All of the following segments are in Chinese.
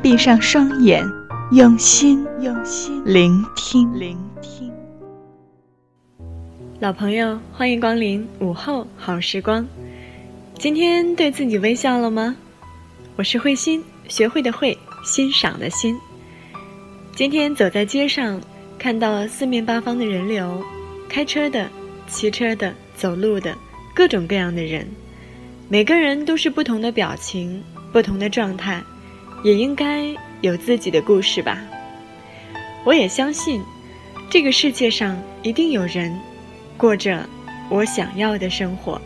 闭上双眼，用心用心聆听聆听。老朋友，欢迎光临午后好时光。今天对自己微笑了吗？我是慧心，学会的会，欣赏的心。今天走在街上，看到四面八方的人流，开车的、骑车的、走路的，各种各样的人。每个人都是不同的表情，不同的状态，也应该有自己的故事吧。我也相信，这个世界上一定有人过着我想要的生活。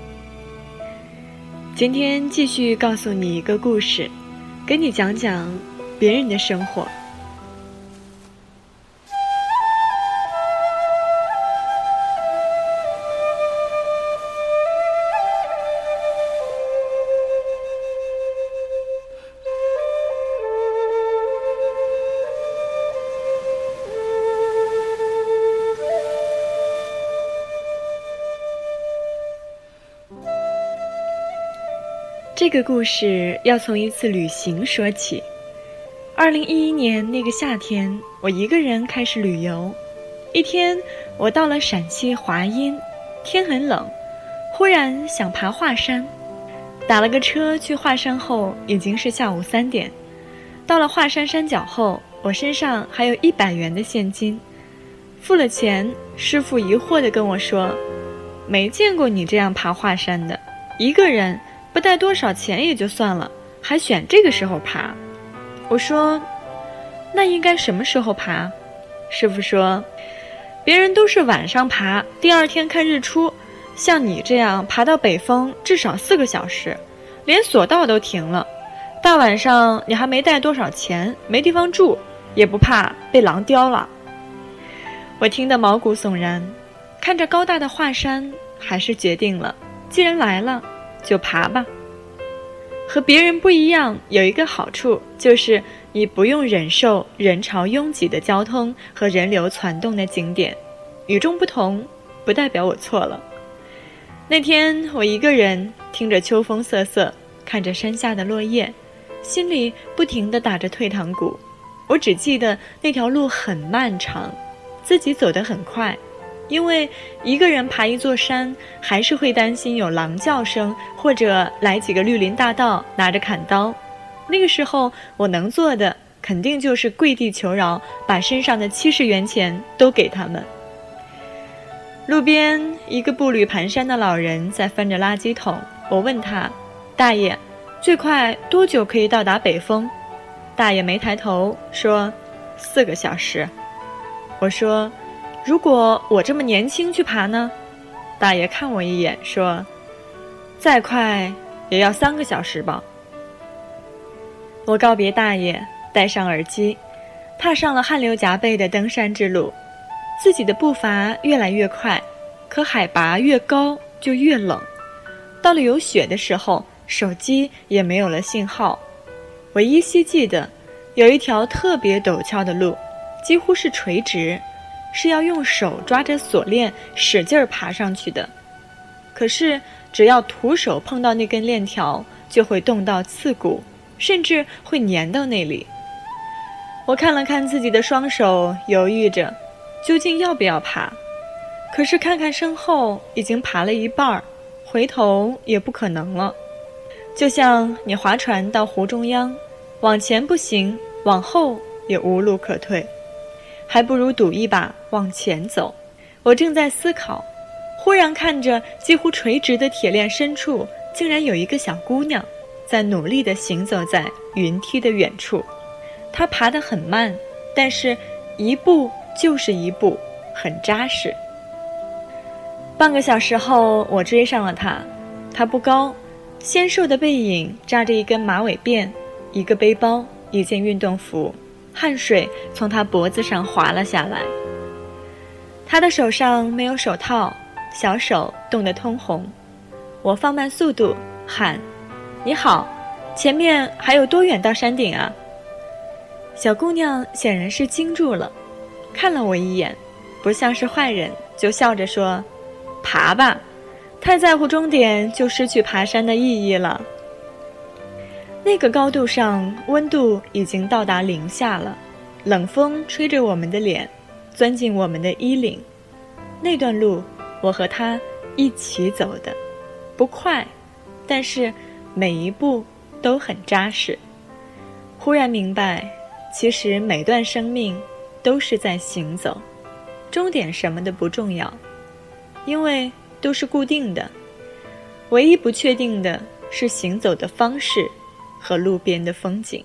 今天继续告诉你一个故事，给你讲讲别人的生活。这个故事要从一次旅行说起。二零一一年那个夏天，我一个人开始旅游。一天，我到了陕西华阴，天很冷，忽然想爬华山，打了个车去华山后，已经是下午三点。到了华山山脚后，我身上还有一百元的现金，付了钱，师傅疑惑地跟我说：“没见过你这样爬华山的，一个人。”不带多少钱也就算了，还选这个时候爬。我说：“那应该什么时候爬？”师傅说：“别人都是晚上爬，第二天看日出。像你这样爬到北峰，至少四个小时，连索道都停了。大晚上你还没带多少钱，没地方住，也不怕被狼叼了。”我听得毛骨悚然，看着高大的华山，还是决定了，既然来了。就爬吧。和别人不一样，有一个好处就是你不用忍受人潮拥挤的交通和人流攒动的景点。与众不同，不代表我错了。那天我一个人听着秋风瑟瑟，看着山下的落叶，心里不停地打着退堂鼓。我只记得那条路很漫长，自己走得很快。因为一个人爬一座山，还是会担心有狼叫声，或者来几个绿林大盗拿着砍刀。那个时候，我能做的肯定就是跪地求饶，把身上的七十元钱都给他们。路边一个步履蹒跚的老人在翻着垃圾桶，我问他：“大爷，最快多久可以到达北峰？”大爷没抬头说：“四个小时。”我说。如果我这么年轻去爬呢？大爷看我一眼说：“再快也要三个小时吧。”我告别大爷，戴上耳机，踏上了汗流浃背的登山之路。自己的步伐越来越快，可海拔越高就越冷。到了有雪的时候，手机也没有了信号。我依稀记得，有一条特别陡峭的路，几乎是垂直。是要用手抓着锁链使劲儿爬上去的，可是只要徒手碰到那根链条，就会冻到刺骨，甚至会粘到那里。我看了看自己的双手，犹豫着，究竟要不要爬？可是看看身后，已经爬了一半儿，回头也不可能了。就像你划船到湖中央，往前不行，往后也无路可退。还不如赌一把往前走。我正在思考，忽然看着几乎垂直的铁链深处，竟然有一个小姑娘，在努力地行走在云梯的远处。她爬得很慢，但是一步就是一步，很扎实。半个小时后，我追上了她。她不高，纤瘦的背影扎着一根马尾辫，一个背包，一件运动服，汗水从他脖子上滑了下来。他的手上没有手套，小手冻得通红。我放慢速度喊：“你好，前面还有多远到山顶啊？”小姑娘显然是惊住了，看了我一眼，不像是坏人，就笑着说：“爬吧，太在乎终点就失去爬山的意义了。”那个高度上，温度已经到达零下了，冷风吹着我们的脸，钻进我们的衣领。那段路，我和他一起走的，不快，但是每一步都很扎实。忽然明白，其实每段生命都是在行走，终点什么的不重要，因为都是固定的。唯一不确定的是行走的方式。和路边的风景。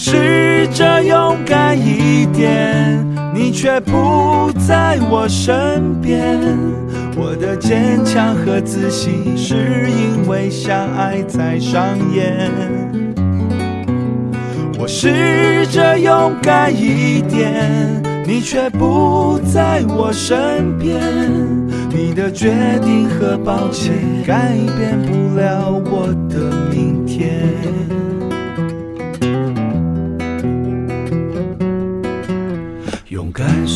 试着勇敢一点，你却不在我身边。我的坚强和自信是因为相爱才上演。我试着勇敢一点，你却不在我身边。你的决定和抱歉改变不了我的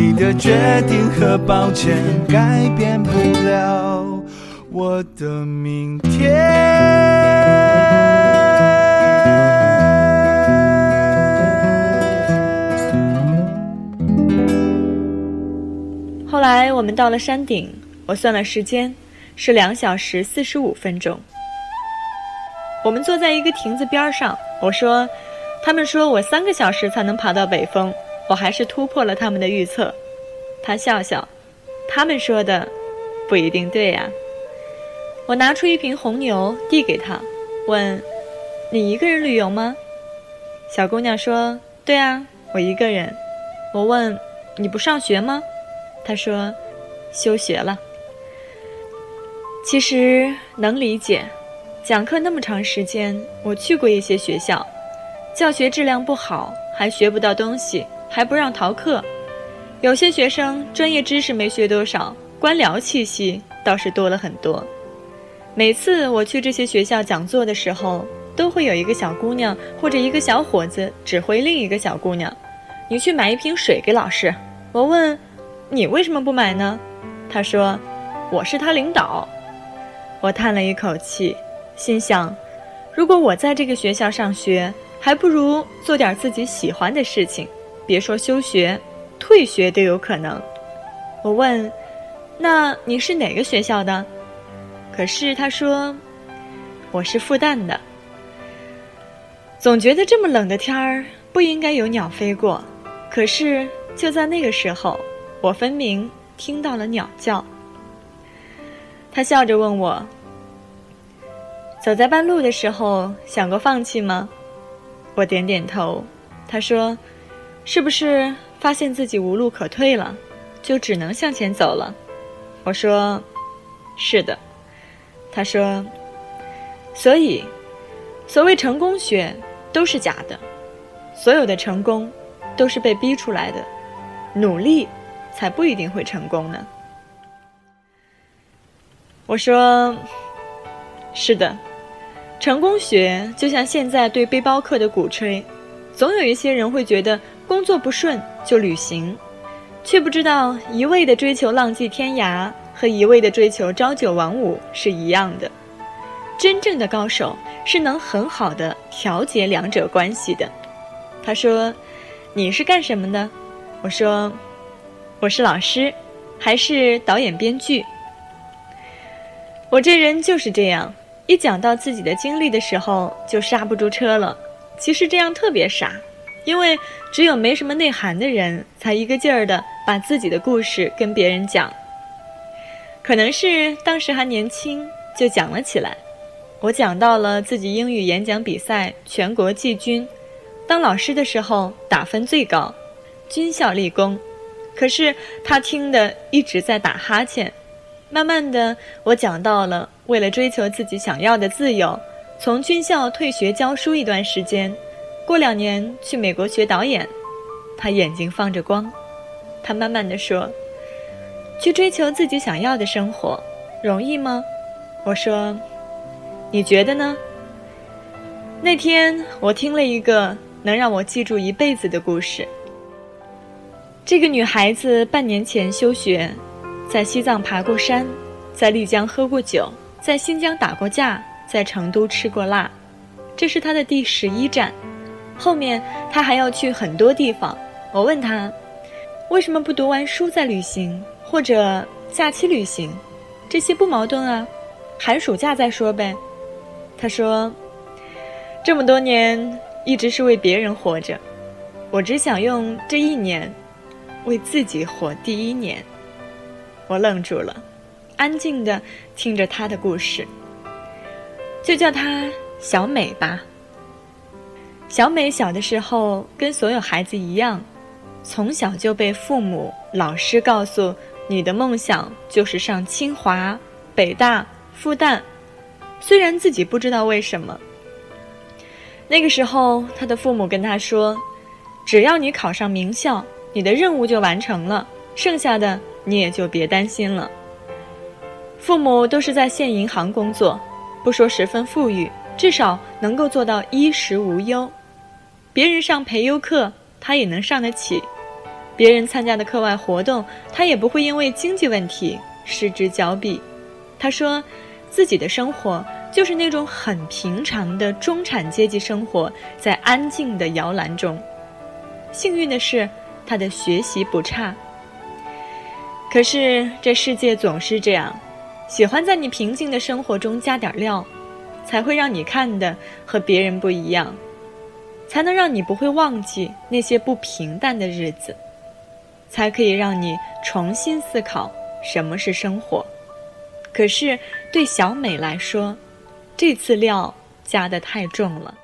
你的决定和抱歉改变不了。我的明天。后来我们到了山顶，我算了时间，是两小时四十五分钟。我们坐在一个亭子边上，我说：“他们说我三个小时才能爬到北峰，我还是突破了他们的预测。”他笑笑：“他们说的不一定对呀。”我拿出一瓶红牛递给他，问：“你一个人旅游吗？”小姑娘说：“对啊，我一个人。”我问：“你不上学吗？”她说：“休学了。”其实能理解，讲课那么长时间，我去过一些学校，教学质量不好，还学不到东西，还不让逃课。有些学生专业知识没学多少，官僚气息倒是多了很多。每次我去这些学校讲座的时候，都会有一个小姑娘或者一个小伙子指挥另一个小姑娘：“你去买一瓶水给老师。”我问：“你为什么不买呢？”他说：“我是他领导。”我叹了一口气，心想：如果我在这个学校上学，还不如做点自己喜欢的事情。别说休学，退学都有可能。我问：“那你是哪个学校的？”可是他说：“我是复旦的。”总觉得这么冷的天儿不应该有鸟飞过，可是就在那个时候，我分明听到了鸟叫。他笑着问我：“走在半路的时候，想过放弃吗？”我点点头。他说：“是不是发现自己无路可退了，就只能向前走了？”我说：“是的。”他说：“所以，所谓成功学。”都是假的，所有的成功都是被逼出来的，努力才不一定会成功呢。我说，是的，成功学就像现在对背包客的鼓吹，总有一些人会觉得工作不顺就旅行，却不知道一味的追求浪迹天涯和一味的追求朝九晚五是一样的。真正的高手是能很好的调节两者关系的。他说：“你是干什么的？”我说：“我是老师，还是导演编剧。”我这人就是这样，一讲到自己的经历的时候就刹不住车了。其实这样特别傻，因为只有没什么内涵的人才一个劲儿的把自己的故事跟别人讲。可能是当时还年轻，就讲了起来。我讲到了自己英语演讲比赛全国季军，当老师的时候打分最高，军校立功。可是他听的一直在打哈欠。慢慢的，我讲到了为了追求自己想要的自由，从军校退学教书一段时间，过两年去美国学导演。他眼睛放着光，他慢慢的说：“去追求自己想要的生活，容易吗？”我说。你觉得呢？那天我听了一个能让我记住一辈子的故事。这个女孩子半年前休学，在西藏爬过山，在丽江喝过酒，在新疆打过架，在成都吃过辣，这是她的第十一站。后面他还要去很多地方。我问他，为什么不读完书再旅行，或者假期旅行？这些不矛盾啊，寒暑假再说呗。他说：“这么多年一直是为别人活着，我只想用这一年为自己活第一年。”我愣住了，安静的听着他的故事。就叫她小美吧。小美小的时候跟所有孩子一样，从小就被父母、老师告诉：“你的梦想就是上清华、北大、复旦。”虽然自己不知道为什么，那个时候他的父母跟他说：“只要你考上名校，你的任务就完成了，剩下的你也就别担心了。”父母都是在县银行工作，不说十分富裕，至少能够做到衣食无忧。别人上培优课，他也能上得起；别人参加的课外活动，他也不会因为经济问题失之交臂。他说。自己的生活就是那种很平常的中产阶级生活，在安静的摇篮中。幸运的是，他的学习不差。可是这世界总是这样，喜欢在你平静的生活中加点料，才会让你看的和别人不一样，才能让你不会忘记那些不平淡的日子，才可以让你重新思考什么是生活。可是，对小美来说，这次料加的太重了。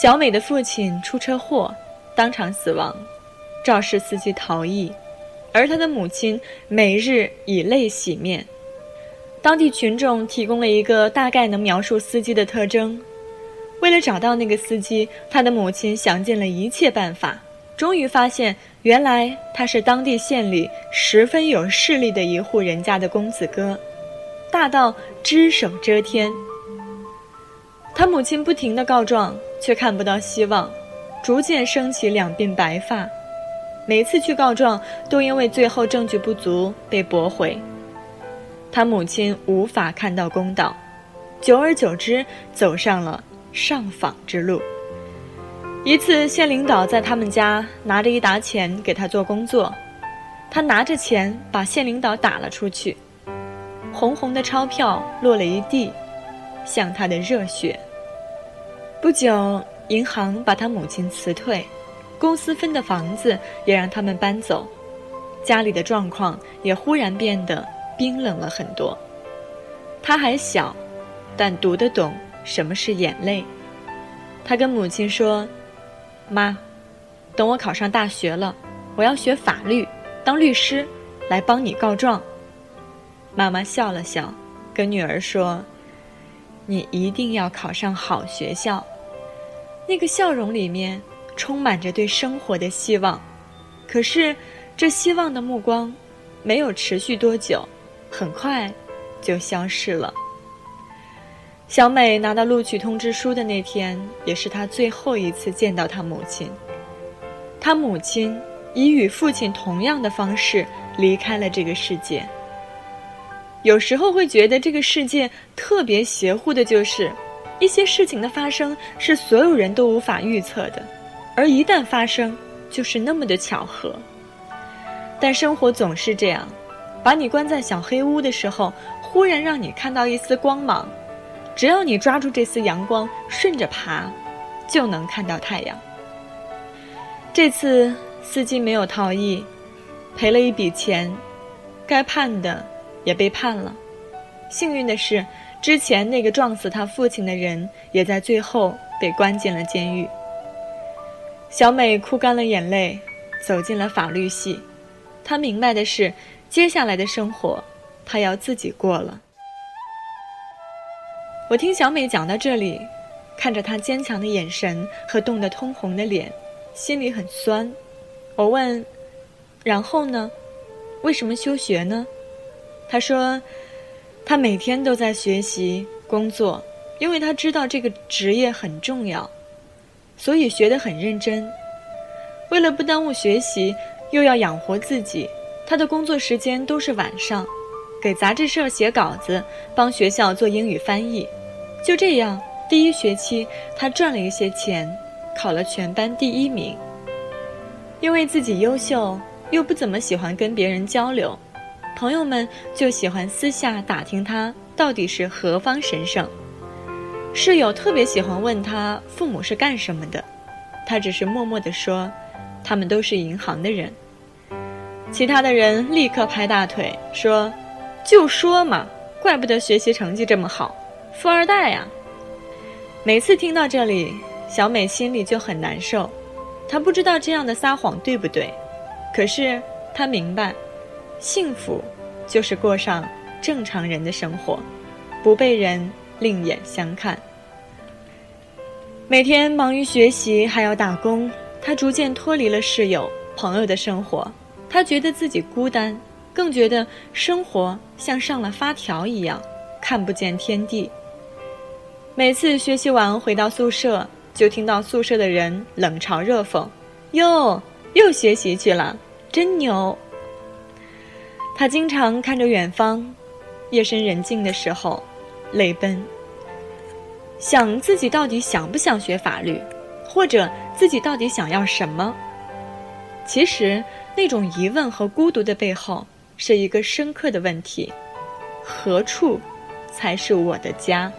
小美的父亲出车祸，当场死亡，肇事司机逃逸，而她的母亲每日以泪洗面。当地群众提供了一个大概能描述司机的特征。为了找到那个司机，他的母亲想尽了一切办法。终于发现，原来他是当地县里十分有势力的一户人家的公子哥，大到只手遮天。他母亲不停的告状，却看不到希望，逐渐升起两鬓白发。每次去告状都因为最后证据不足被驳回。他母亲无法看到公道，久而久之走上了上访之路。一次，县领导在他们家拿着一沓钱给他做工作，他拿着钱把县领导打了出去，红红的钞票落了一地，像他的热血。不久，银行把他母亲辞退，公司分的房子也让他们搬走，家里的状况也忽然变得冰冷了很多。他还小，但读得懂什么是眼泪。他跟母亲说。妈，等我考上大学了，我要学法律，当律师，来帮你告状。妈妈笑了笑，跟女儿说：“你一定要考上好学校。”那个笑容里面充满着对生活的希望。可是，这希望的目光没有持续多久，很快就消失了。小美拿到录取通知书的那天，也是她最后一次见到她母亲。她母亲以与父亲同样的方式离开了这个世界。有时候会觉得这个世界特别邪乎的，就是一些事情的发生是所有人都无法预测的，而一旦发生，就是那么的巧合。但生活总是这样，把你关在小黑屋的时候，忽然让你看到一丝光芒。只要你抓住这丝阳光，顺着爬，就能看到太阳。这次司机没有逃逸，赔了一笔钱，该判的也被判了。幸运的是，之前那个撞死他父亲的人也在最后被关进了监狱。小美哭干了眼泪，走进了法律系。她明白的是，接下来的生活，她要自己过了。我听小美讲到这里，看着她坚强的眼神和冻得通红的脸，心里很酸。我问：“然后呢？为什么休学呢？”她说：“她每天都在学习工作，因为她知道这个职业很重要，所以学得很认真。为了不耽误学习，又要养活自己，她的工作时间都是晚上。”给杂志社写稿子，帮学校做英语翻译，就这样，第一学期他赚了一些钱，考了全班第一名。因为自己优秀，又不怎么喜欢跟别人交流，朋友们就喜欢私下打听他到底是何方神圣。室友特别喜欢问他父母是干什么的，他只是默默地说，他们都是银行的人。其他的人立刻拍大腿说。就说嘛，怪不得学习成绩这么好，富二代呀！每次听到这里，小美心里就很难受。她不知道这样的撒谎对不对，可是她明白，幸福就是过上正常人的生活，不被人另眼相看。每天忙于学习，还要打工，她逐渐脱离了室友、朋友的生活，她觉得自己孤单。更觉得生活像上了发条一样，看不见天地。每次学习完回到宿舍，就听到宿舍的人冷嘲热讽：“哟，又学习去了，真牛。”他经常看着远方，夜深人静的时候，泪奔，想自己到底想不想学法律，或者自己到底想要什么。其实，那种疑问和孤独的背后。是一个深刻的问题：何处才是我的家？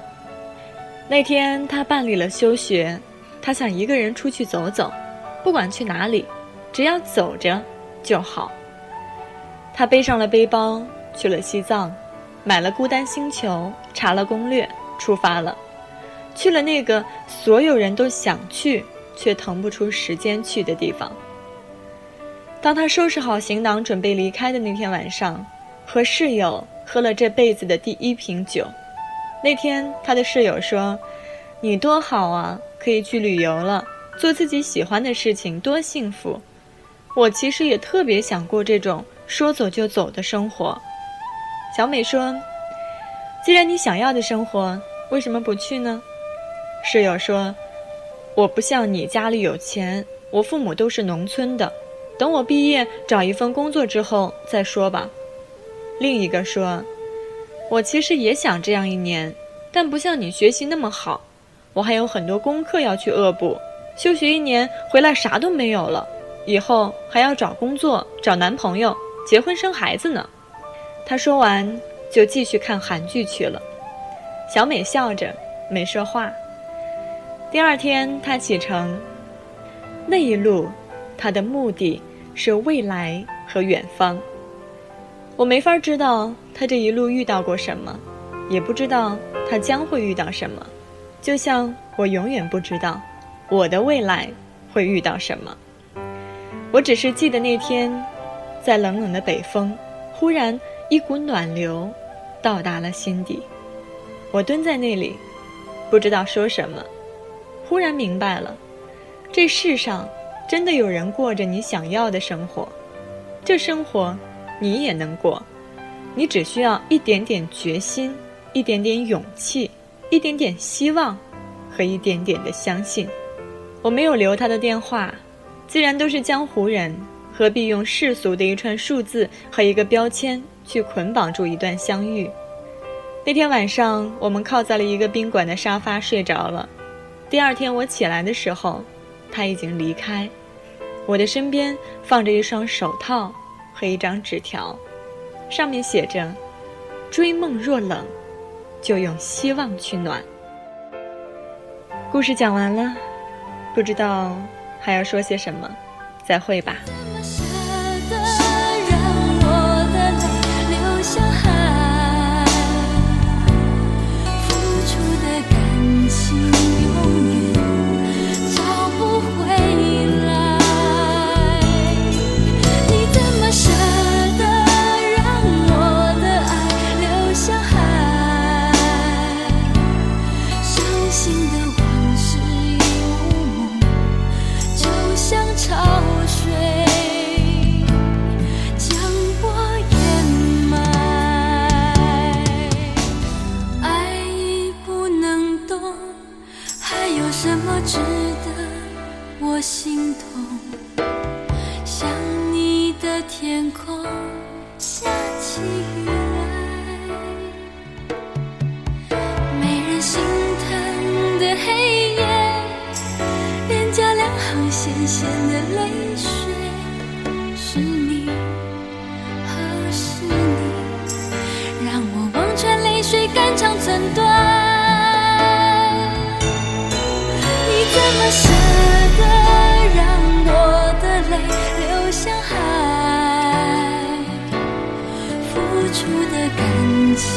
那天他办理了休学，他想一个人出去走走，不管去哪里，只要走着就好。他背上了背包，去了西藏，买了《孤单星球》，查了攻略，出发了，去了那个所有人都想去却腾不出时间去的地方。当他收拾好行囊准备离开的那天晚上，和室友喝了这辈子的第一瓶酒。那天他的室友说：“你多好啊，可以去旅游了，做自己喜欢的事情，多幸福。”我其实也特别想过这种说走就走的生活。小美说：“既然你想要的生活，为什么不去呢？”室友说：“我不像你家里有钱，我父母都是农村的。”等我毕业找一份工作之后再说吧。另一个说：“我其实也想这样一年，但不像你学习那么好，我还有很多功课要去恶补。休学一年回来啥都没有了，以后还要找工作、找男朋友、结婚生孩子呢。”他说完就继续看韩剧去了。小美笑着没说话。第二天他启程，那一路，他的目的是未来和远方。我没法知道他这一路遇到过什么，也不知道他将会遇到什么，就像我永远不知道我的未来会遇到什么。我只是记得那天，在冷冷的北风，忽然一股暖流到达了心底。我蹲在那里，不知道说什么，忽然明白了，这世上真的有人过着你想要的生活，这生活。你也能过，你只需要一点点决心，一点点勇气，一点点希望，和一点点的相信。我没有留他的电话，既然都是江湖人，何必用世俗的一串数字和一个标签去捆绑住一段相遇？那天晚上，我们靠在了一个宾馆的沙发睡着了。第二天我起来的时候，他已经离开，我的身边放着一双手套。和一张纸条，上面写着：“追梦若冷，就用希望取暖。”故事讲完了，不知道还要说些什么，再会吧。咸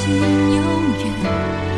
心永远。